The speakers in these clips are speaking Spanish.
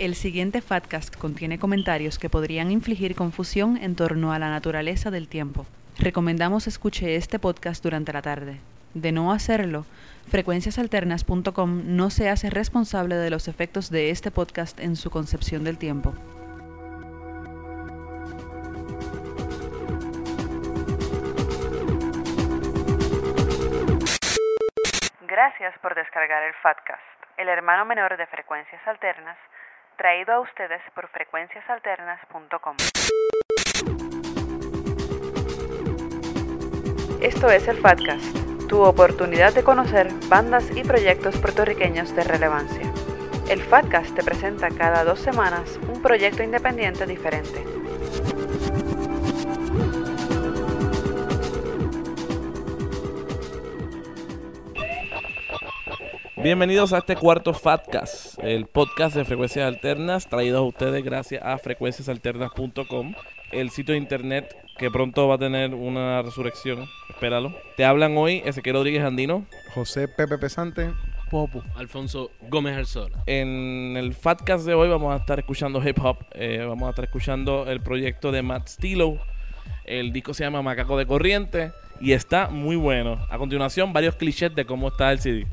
El siguiente Fatcast contiene comentarios que podrían infligir confusión en torno a la naturaleza del tiempo. Recomendamos escuche este podcast durante la tarde. De no hacerlo, frecuenciasalternas.com no se hace responsable de los efectos de este podcast en su concepción del tiempo. Gracias por descargar el Fatcast, el hermano menor de Frecuencias Alternas, traído a ustedes por frecuenciasalternas.com. Esto es el Fatcast, tu oportunidad de conocer bandas y proyectos puertorriqueños de relevancia. El Fatcast te presenta cada dos semanas un proyecto independiente diferente. Bienvenidos a este cuarto Fatcast, el podcast de frecuencias alternas, traído a ustedes gracias a frecuenciasalternas.com, el sitio de internet que pronto va a tener una resurrección. Espéralo. Te hablan hoy Ezequiel Rodríguez Andino. José Pepe Pesante. Popo. Alfonso Gómez Arzola. En el Fatcast de hoy vamos a estar escuchando hip hop. eh, vamos a estar escuchando el proyecto de Matt Stilo. El disco se llama Macaco de Corriente y está muy bueno. A continuación, varios clichés de cómo está el CD.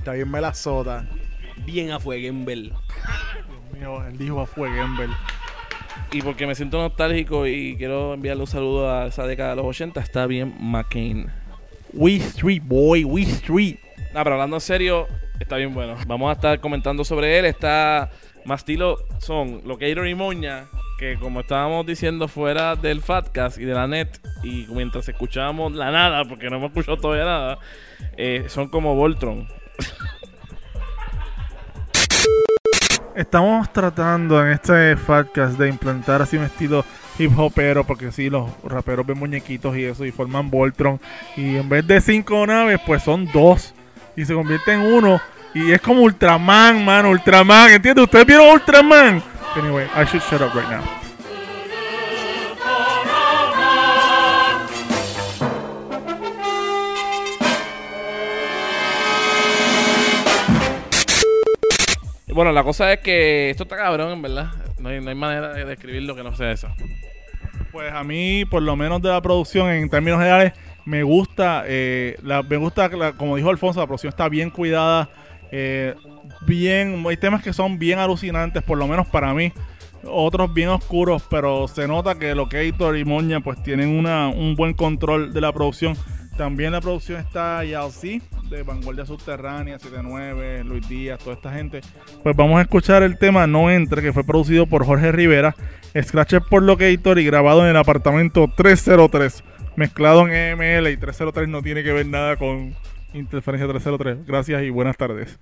Está bien melazota. Bien a Fueguenbel. Dios mío, él dijo a Fueguenbel. Y porque me siento nostálgico y quiero enviarle un saludo a esa década de los 80, está bien McCain. We Street Boy, We Street. No, pero hablando en serio, está bien bueno. Vamos a estar comentando sobre él. Está más estilo son Locator y Moña, que como estábamos diciendo fuera del Fatcast y de la net, y mientras escuchábamos la nada, porque no hemos escuchado todavía nada, eh, son como Voltron. Estamos tratando en este podcast de implantar así un estilo hip hopero, porque sí, los raperos ven muñequitos y eso, y forman Voltron. Y en vez de cinco naves, pues son dos. Y se convierte en uno. Y es como Ultraman, mano, Ultraman. ¿Entiendes? ¿Ustedes vieron Ultraman? Anyway, I should shut up right now. Bueno, la cosa es que esto está cabrón, en verdad. No hay, manera de describir lo que no sea eso. Pues a mí, por lo menos de la producción, en términos generales, me gusta, eh, me gusta, como dijo Alfonso, la producción está bien cuidada, eh, bien, hay temas que son bien alucinantes, por lo menos para mí, otros bien oscuros, pero se nota que Locator y Moña pues tienen una, un buen control de la producción. También la producción está Yalci, de Vanguardia Subterránea, 79, Luis Díaz, toda esta gente. Pues vamos a escuchar el tema No Entre, que fue producido por Jorge Rivera, Scratcher por Locator y grabado en el apartamento 303, mezclado en EML y 303 no tiene que ver nada con interferencia 303. Gracias y buenas tardes.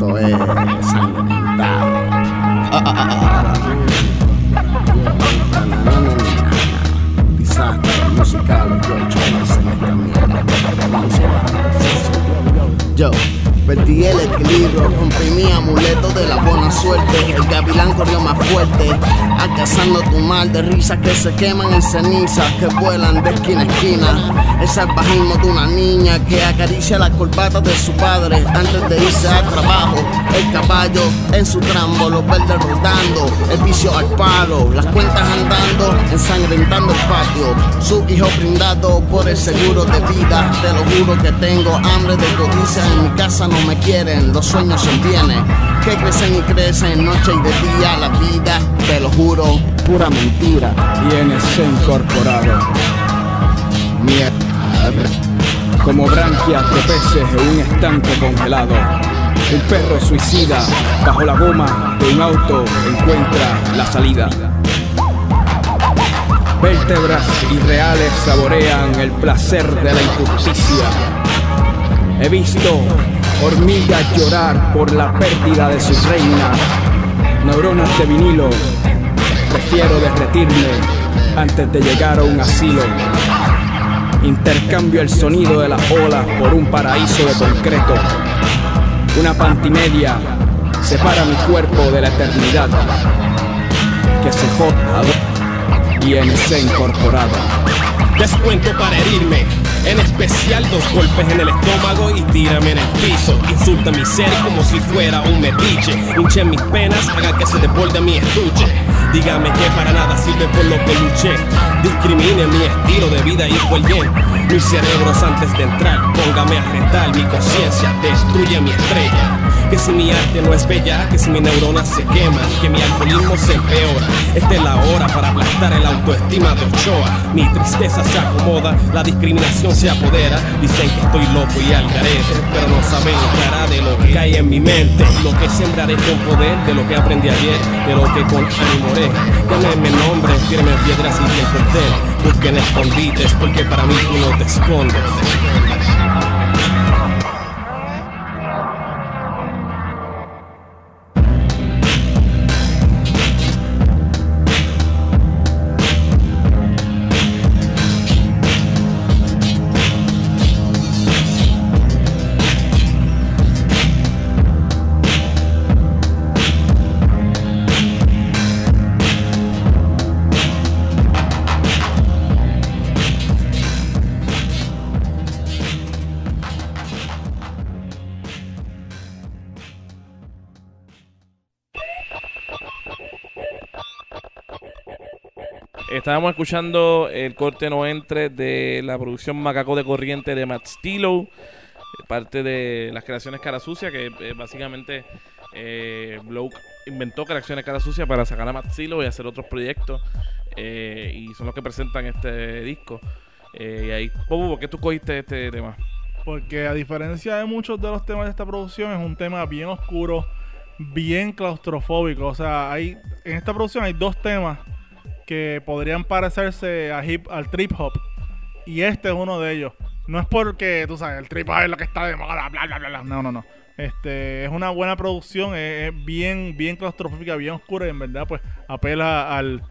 Esto es. Desastre musical, yo. Vamos a ver. Yo. Perdí el equilibrio, rompí mi amuleto de la buena suerte. El gavilán corrió más fuerte, acasando tu mal de risas que se queman en cenizas, que vuelan de esquina a esquina. El salvajismo de una niña que acaricia la corbata de su padre antes de irse al trabajo. El caballo en su trambo, los verdes rodando, el vicio al palo, las cuentas andando, ensangrentando el patio. Su hijo brindado por el seguro de vida. Te lo juro que tengo hambre de codicia. En mi casa no me quieren, los sueños son bienes que crecen y crecen noche y de día. La vida, te lo juro, pura mentira. Tienes incorporado Mierda. como branquias de peces en un estanque congelado. Un perro suicida bajo la goma de un auto encuentra la salida. Vértebras irreales saborean el placer de la injusticia. He visto hormigas llorar por la pérdida de su reina. Neuronas de vinilo, prefiero derretirme antes de llegar a un asilo. Intercambio el sonido de las olas por un paraíso de concreto. Una pantimedia separa mi cuerpo de la eternidad. Que se joda y en ese incorporada. Descuento para herirme. En especial dos golpes en el estómago y tírame en el piso. Insulta mi ser como si fuera un metiche. Hinche mis penas, haga que se desborde mi estuche. Dígame que para nada sirve por lo que luché. Discrimine mi estilo de vida y bien. Mis cerebros antes de entrar, póngame a retar mi conciencia, destruye mi estrella. Que si mi arte no es bella, que si mis neuronas se queman, que mi alcoholismo se empeora. Esta es la hora para aplastar el autoestima de Ochoa. Mi tristeza se acomoda, la discriminación se apodera. Dicen que estoy loco y al garete, pero no saben cara de lo que hay en mi mente. Lo que sembraré con poder, de lo que aprendí ayer, de lo que con ánimo haré. Llámenme nombre, tírenme piedras y bien cortel. Busquen escondites, porque para mí tú no te escondes. Estábamos escuchando el corte no entre de la producción Macaco de Corriente de Matt Stilo, parte de las creaciones Cara Sucia, que eh, básicamente eh, inventó creaciones Cara Sucia para sacar a Matt Stilo y hacer otros proyectos, eh, y son los que presentan este disco. Eh, y ahí, Pobu, ¿por qué tú cogiste este tema? Porque a diferencia de muchos de los temas de esta producción, es un tema bien oscuro, bien claustrofóbico. O sea, hay en esta producción hay dos temas que podrían parecerse a hip, al trip hop. Y este es uno de ellos. No es porque, tú sabes, el trip hop es lo que está de moda, bla, bla, bla. No, no, no. Este, es una buena producción, es, es bien, bien claustrofóbica, bien oscura y en verdad, pues, apela al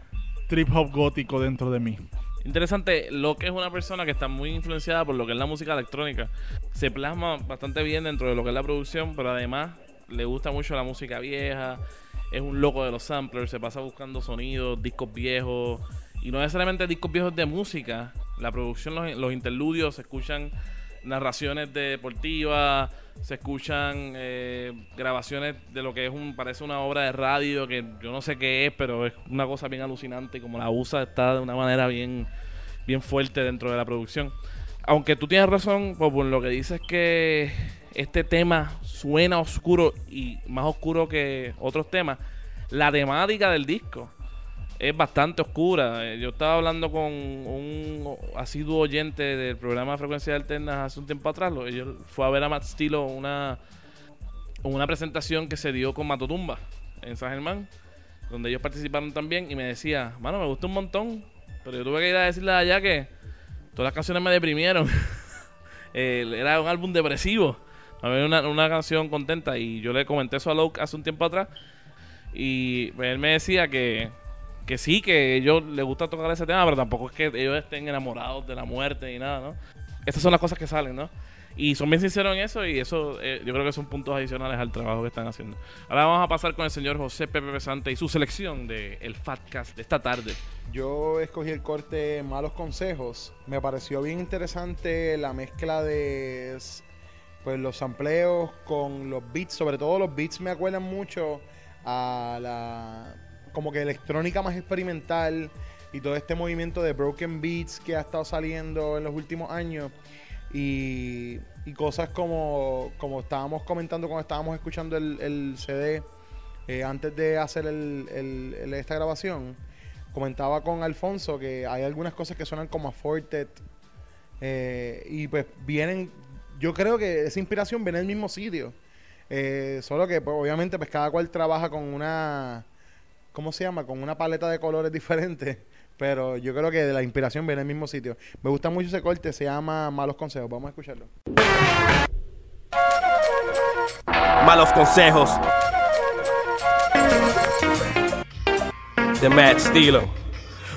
trip hop gótico dentro de mí. Interesante, lo que es una persona que está muy influenciada por lo que es la música electrónica. Se plasma bastante bien dentro de lo que es la producción, pero además le gusta mucho la música vieja. Es un loco de los samplers, se pasa buscando sonidos, discos viejos. Y no necesariamente discos viejos de música. La producción, los, los interludios, se escuchan narraciones deportivas, se escuchan eh, grabaciones de lo que es un parece una obra de radio que yo no sé qué es, pero es una cosa bien alucinante y como la usa está de una manera bien bien fuerte dentro de la producción. Aunque tú tienes razón, pues, lo que dices que este tema suena oscuro y más oscuro que otros temas, la temática del disco es bastante oscura. Eh, Yo estaba hablando con un asiduo oyente del programa Frecuencia Alternas hace un tiempo atrás. Él fue a ver a Matt Stilo una, una presentación que se dio con Matotumba en San Germán, donde ellos participaron también y me decía, mano, me gustó un montón, pero yo tuve que ir a decirle allá que todas las canciones me deprimieron. Era un álbum depresivo. Había una, una canción contenta y yo le comenté eso a Luke hace un tiempo atrás y él me decía que, que sí, que a ellos les gusta tocar ese tema, pero tampoco es que ellos estén enamorados de la muerte y nada, ¿no? Estas son las cosas que salen, ¿no? Y son bien sinceros en eso y eso eh, yo creo que son puntos adicionales al trabajo que están haciendo. Ahora vamos a pasar con el señor José Pepe Pesante y su selección de el Fatcast de esta tarde. Yo escogí el corte Malos Consejos. Me pareció bien interesante la mezcla de pues los sampleos con los beats. Sobre todo los beats me acuerdan mucho a la como que electrónica más experimental y todo este movimiento de broken beats que ha estado saliendo en los últimos años. Y, y cosas como, como estábamos comentando cuando estábamos escuchando el, el CD eh, antes de hacer el- el- esta grabación comentaba con Alfonso que hay algunas cosas que suenan como a Fortet eh, y pues vienen, yo creo que esa inspiración viene del mismo sitio. Eh, solo que pues, obviamente pues cada cual trabaja con una, ¿cómo se llama? Con una paleta de colores diferentes. Pero yo creo que la inspiración viene del mismo sitio. Me gusta mucho ese corte, se llama Malos Consejos. Vamos a escucharlo. Malos consejos. De Matt Stilo.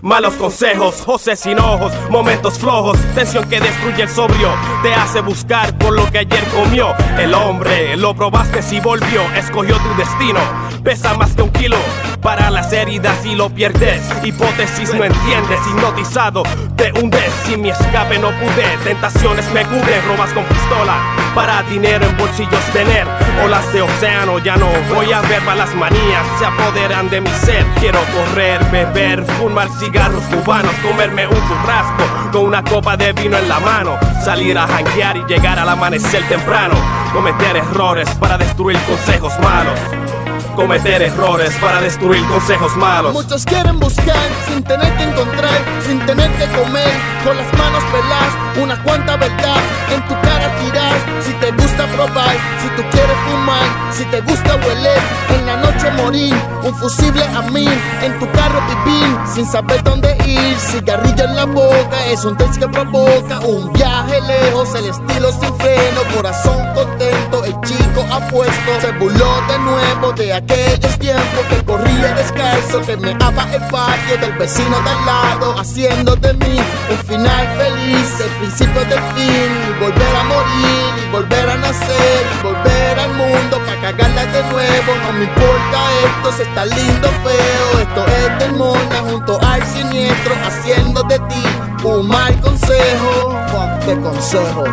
Malos consejos, José sin ojos, momentos flojos, tensión que destruye el sobrio, te hace buscar por lo que ayer comió. El hombre, lo probaste si volvió, escogió tu destino, pesa más que un kilo. Para las heridas y lo pierdes, hipótesis no entiendes, hipnotizado, te hundes. Si mi escape no pude, tentaciones me cubren, robas con pistola. Para dinero en bolsillos tener, olas de océano ya no voy a ver malas manías, se apoderan de mi ser. Quiero correr, beber, fumar cigarros cubanos, comerme un churrasco con una copa de vino en la mano, salir a janguear y llegar al amanecer temprano, cometer errores para destruir consejos malos. Cometer errores para destruir consejos malos. Muchos quieren buscar sin tener que encontrar, sin tener que comer, con las manos peladas, una cuanta verdad en tu cara tirar. Si tú quieres fumar, si te gusta hueler, en la noche morir, un fusible a mí, en tu carro vivir, sin saber dónde ir, cigarrillo en la boca, es un test que provoca un viaje lejos, el estilo sin freno, corazón contento, el chico apuesto, se burló de nuevo de aquellos tiempos que corría descalzo, que me ama el patio del vecino de al lado, haciendo de mí un final feliz, el principio del fin, volver a morir, y volver a nacer, y volver al mundo para cagarla de nuevo, no me importa esto, si está lindo feo, esto es del mona junto al siniestro, haciendo de ti un mal consejo, fuck consejo.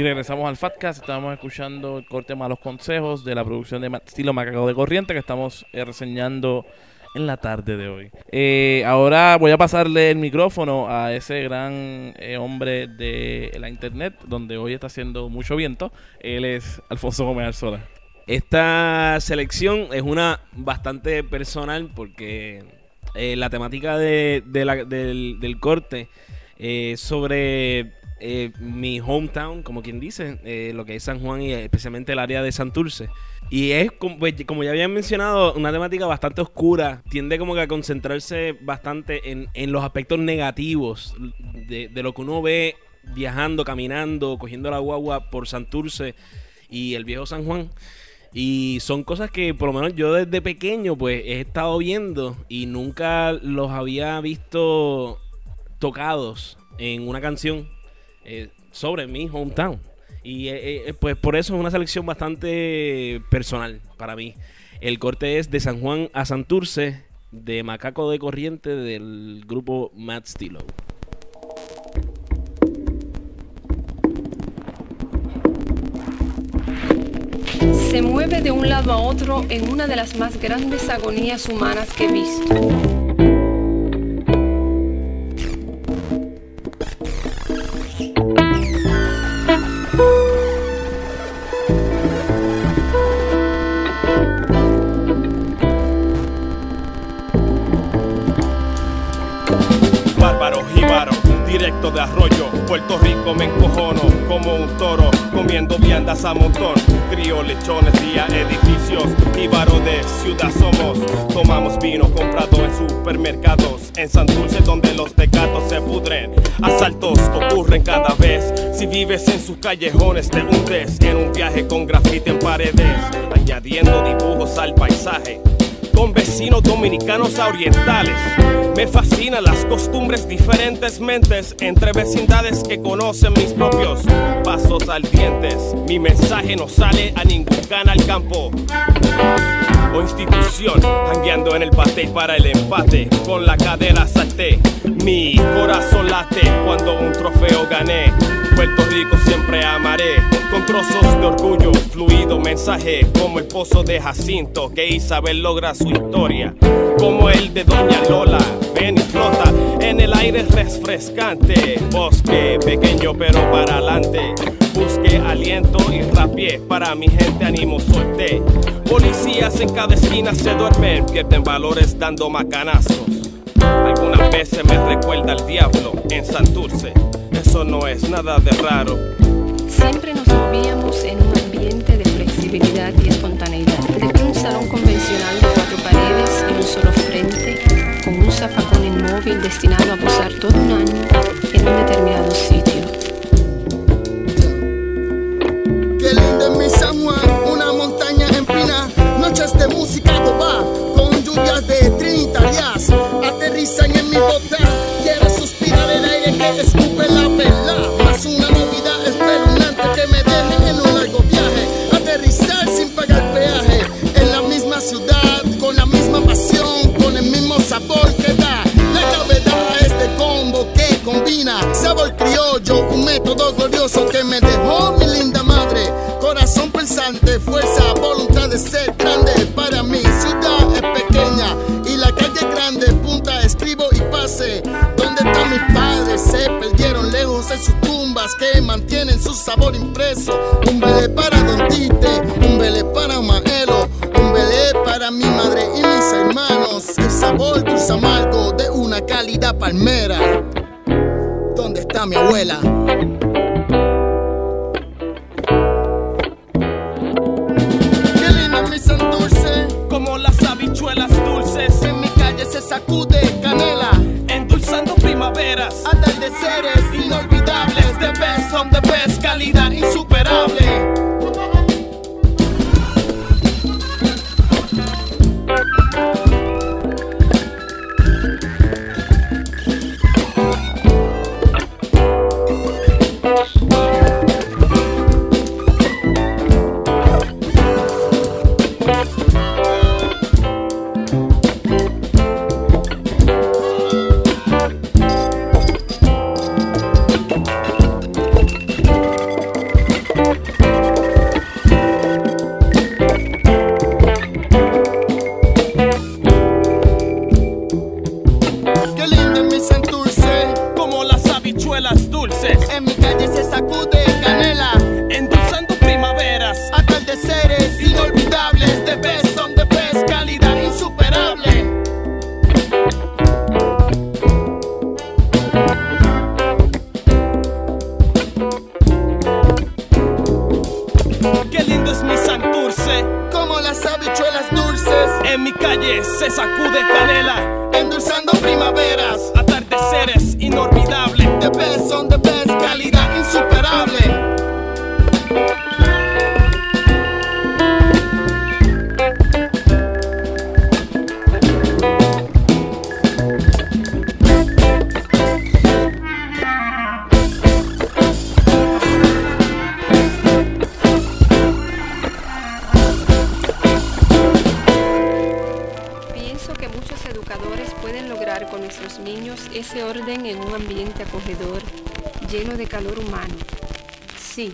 Y regresamos al Fatcast. Estábamos escuchando el corte Malos Consejos de la producción de estilo Macaco de Corriente que estamos eh, reseñando en la tarde de hoy. Eh, ahora voy a pasarle el micrófono a ese gran eh, hombre de la internet, donde hoy está haciendo mucho viento. Él es Alfonso Gómez Arzola. Esta selección es una bastante personal porque la temática de, del, del corte sobre eh, mi hometown, como quien dice, eh, lo que es San Juan y especialmente el área de Santurce. Y es, como, pues, como ya habían mencionado, una temática bastante oscura. Tiende como que a concentrarse bastante en, en los aspectos negativos de, de lo que uno ve viajando, caminando, cogiendo la guagua por Santurce y el viejo San Juan. Y son cosas que por lo menos yo desde pequeño pues he estado viendo y nunca los había visto tocados en una canción eh, sobre mi hometown. Y eh, eh, pues por eso es una selección bastante personal para mí. El corte es de San Juan a Santurce, de Macaco de Corriente del grupo Matt Stilo. Se mueve de un lado a otro en una de las más grandes agonías humanas que he visto. Directo de arroyo. Puerto Rico me encojono como un toro, comiendo viandas a montón. Crío lechones vía edificios, jíbaro de ciudad somos. Tomamos vino comprado en supermercados, en Santurce donde los tecatos se pudren. Asaltos ocurren cada vez. Si vives en sus callejones te hundes en un viaje con grafite en paredes, añadiendo dibujos al paisaje con vecinos dominicanos a orientales. Me fascinan las costumbres, diferentes mentes entre vecindades que conocen mis propios pasos al dientes. Mi mensaje no sale a ningún canal campo o institución, jangueando en el bate para el empate. Con la cadera salté, mi corazón late cuando un trofeo gané. Puerto Rico siempre amaré, con trozos de orgullo, fluido mensaje, como el pozo de Jacinto, que Isabel logra su historia, como el de Doña Lola, ven y flota, en el aire refrescante, bosque pequeño pero para adelante, busque aliento y rapié, para mi gente ánimo solté, policías en cada esquina se duermen, pierden valores dando macanazos. Algunas veces me recuerda al diablo en Santurce. Eso no es nada de raro. Siempre nos movíamos en un ambiente de flexibilidad y espontaneidad. De que un salón convencional de cuatro paredes en un solo frente, con un zafacón inmóvil destinado a posar todo un año en un determinado sitio. Qué lindo es mi San una montaña empina, noches de música boba, sabor impreso. Un belé para Don Tite, un belé para Maelo, un belé para mi madre y mis hermanos. El sabor dulce amargo de una calidad palmera. ¿Dónde está mi abuela? Qué lindo mi Santurce, Como las habichuelas dulces, en mi calle se sacude canela, The best, calidad insuperable. Lleno de calor humano. Sí,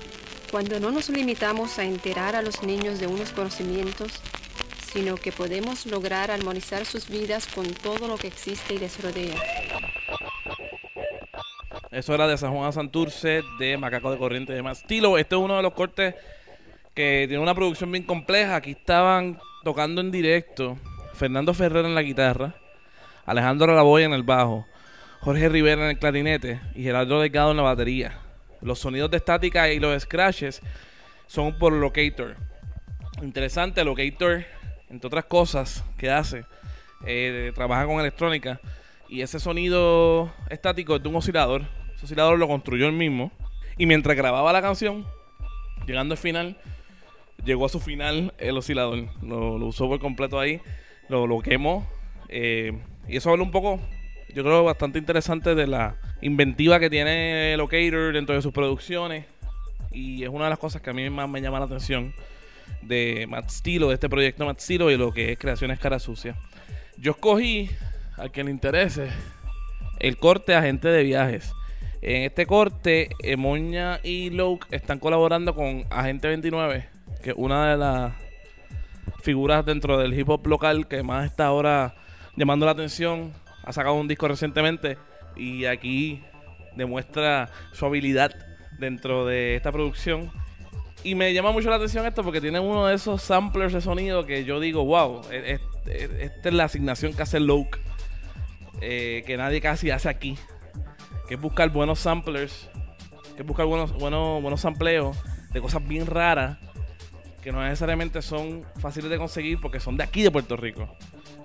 cuando no nos limitamos a enterar a los niños de unos conocimientos, sino que podemos lograr armonizar sus vidas con todo lo que existe y les rodea. Eso era de San Juan Santurce, de Macaco de Corriente de Mastilo. Este es uno de los cortes que tiene una producción bien compleja. Aquí estaban tocando en directo Fernando Ferrer en la guitarra, Alejandro Lavoy en el bajo, Jorge Rivera en el clarinete y Gerardo Delgado en la batería. Los sonidos de estática y los scratches son por Locator. Interesante, Locator, entre otras cosas que hace, eh, trabaja con electrónica y ese sonido estático es de un oscilador. Ese oscilador lo construyó él mismo. Y mientras grababa la canción, llegando al final, llegó a su final el oscilador. Lo, usó por completo ahí. Lo, lo quemó. eh, y eso habla un poco, yo creo, bastante interesante de la inventiva que tiene Locator dentro de sus producciones. Y es una de las cosas que a mí más me llama la atención de Matt Stilo, de este proyecto Matt Stilo y lo que es Creaciones Cara Sucia. Yo escogí, a quien le interese, el corte Agente de Viajes. En este corte, Moña y Loke están colaborando con Agente 29, que es una de las figuras dentro del hip hop local que más está ahora llamando la atención. Ha sacado un disco recientemente y aquí demuestra su habilidad dentro de esta producción. Y me llama mucho la atención esto porque tiene uno de esos samplers de sonido que yo digo, wow, e- e- e- esta es la asignación que hace Loke, eh, que nadie casi hace aquí. Que es buscar buenos samplers, que es buscar buenos, buenos, buenos sampleos de cosas bien raras que no necesariamente son fáciles de conseguir porque son de aquí de Puerto Rico.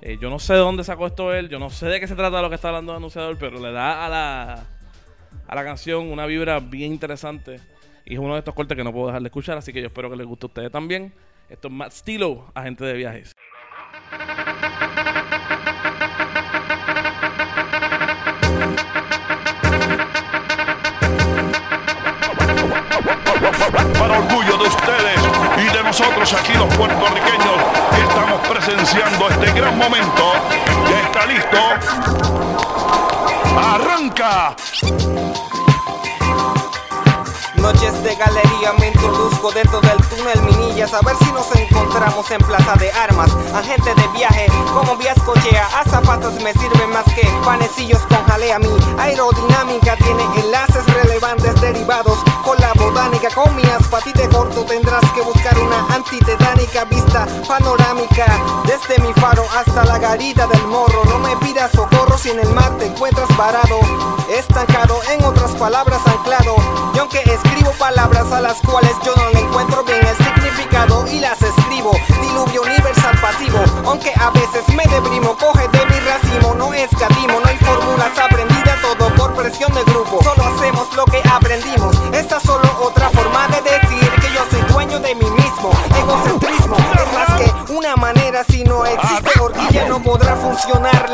Eh, yo no sé de dónde sacó esto él, yo no sé de qué se trata lo que está hablando el anunciador, pero le da a la, a la canción una vibra bien interesante. Y es uno de estos cortes que no puedo dejar de escuchar, así que yo espero que les guste a ustedes también. Esto es Matt Stilo, agente de viajes. Para orgullo de ustedes y de nosotros aquí los puertorriqueños que estamos presenciando este gran momento. Ya está listo. ¡Arranca! Noches de galería me introduzco dentro del túnel Minillas A ver si nos encontramos en plaza de armas. Agente de viaje como vías cochea Azafatas me sirven más que panecillos con jalea. Mi aerodinámica tiene enlaces relevantes derivados Con la botánica. Con mi aspatite corto Tendrás que buscar una antitetánica vista panorámica. Desde mi faro hasta la garita del morro No me pidas socorro si en el mar te encuentras varado Estancado, en otras palabras anclado. Y aunque escribo palabras a las cuales yo no le encuentro bien el significado y las escribo Diluvio universal pasivo. Aunque a veces me deprimo, coge de mi racimo No escatimo, no hay fórmulas aprendidas Todo por presión de grupo. Solo hacemos lo que aprendimos Esta es solo otra forma de decir que yo soy dueño de mí mismo. Egocentrismo es más que una manera Si no existe horquilla no podrá funcionar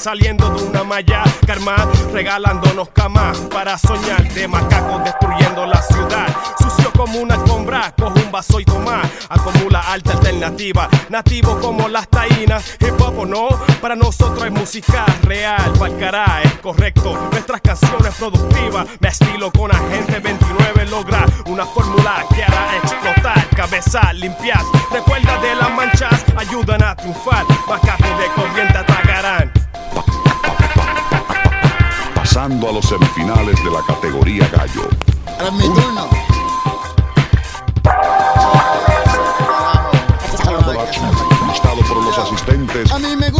saliendo de una malla. Karma regalándonos camas para soñar. De macacos destruyendo la ciudad. Sucio como una alfombra, coge un vaso y toma. Acumula alta alternativa, nativo como las taínas. Hip hop o no, para nosotros es música real. Falcará, es correcto. Nuestras canciones productivas. Me estilo con agente 29 logra una fórmula que hará explotar. Cabeza limpias, recuerda de las manchas, ayudan a triunfar. Macacos de corriente atacarán. Pasando a los semifinales de la categoría gallo. Ahora es mi turno. Listado por los asistentes. A mí me gusta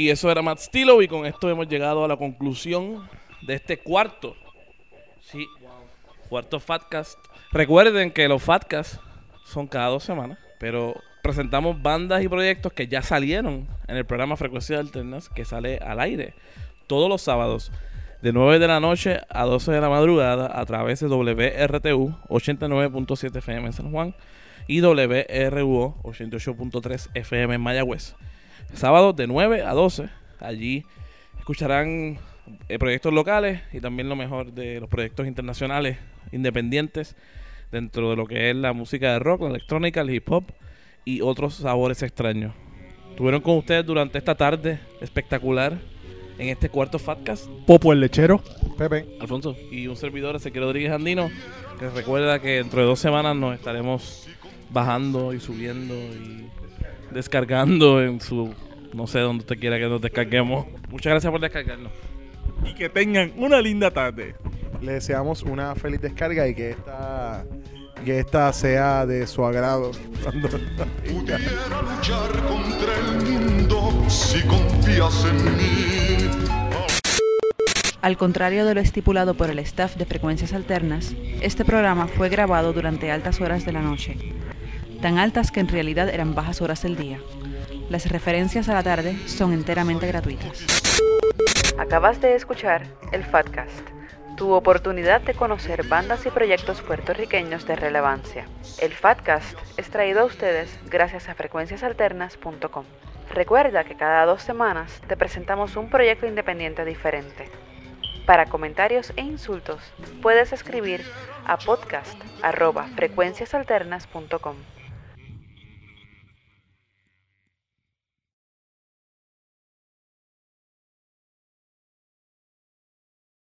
Y eso era Matt Stilo y con esto hemos llegado a la conclusión de este cuarto. Sí, cuarto Fatcast. Recuerden que los Fatcasts son cada dos semanas, pero presentamos bandas y proyectos que ya salieron en el programa Frecuencias Alternas que sale al aire todos los sábados de 9 de la noche a 12 de la madrugada a través de WRTU 89.7 FM en San Juan y WRUO 88.3 FM en Mayagüez. Sábado de 9 a 12. Allí escucharán eh, proyectos locales y también lo mejor de los proyectos internacionales independientes dentro de lo que es la música de rock, la electrónica, el hip hop y otros sabores extraños. Estuvieron con ustedes durante esta tarde espectacular en este cuarto Fatcast. Popo el lechero. Pepe. Alfonso. Y un servidor, Ezequiel Rodríguez Andino, que recuerda que dentro de dos semanas nos estaremos bajando y subiendo y descargando en su... No sé dónde usted quiera que nos descarguemos. Muchas gracias por descargarnos. Y que tengan una linda tarde. Le deseamos una feliz descarga y que esta, que esta sea de su agrado. Pudiera luchar contra el mundo si confías en mí. Al contrario de lo estipulado por el staff de Frecuencias Alternas, este programa fue grabado durante altas horas de la noche, tan altas que en realidad eran bajas horas del día. Las referencias a la tarde son enteramente gratuitas. Acabas de escuchar el Fatcast, tu oportunidad de conocer bandas y proyectos puertorriqueños de relevancia. El Fatcast es traído a ustedes gracias a frecuenciasalternas.com. Recuerda que cada dos semanas te presentamos un proyecto independiente diferente. Para comentarios e insultos, puedes escribir a podcast.frecuenciasalternas.com.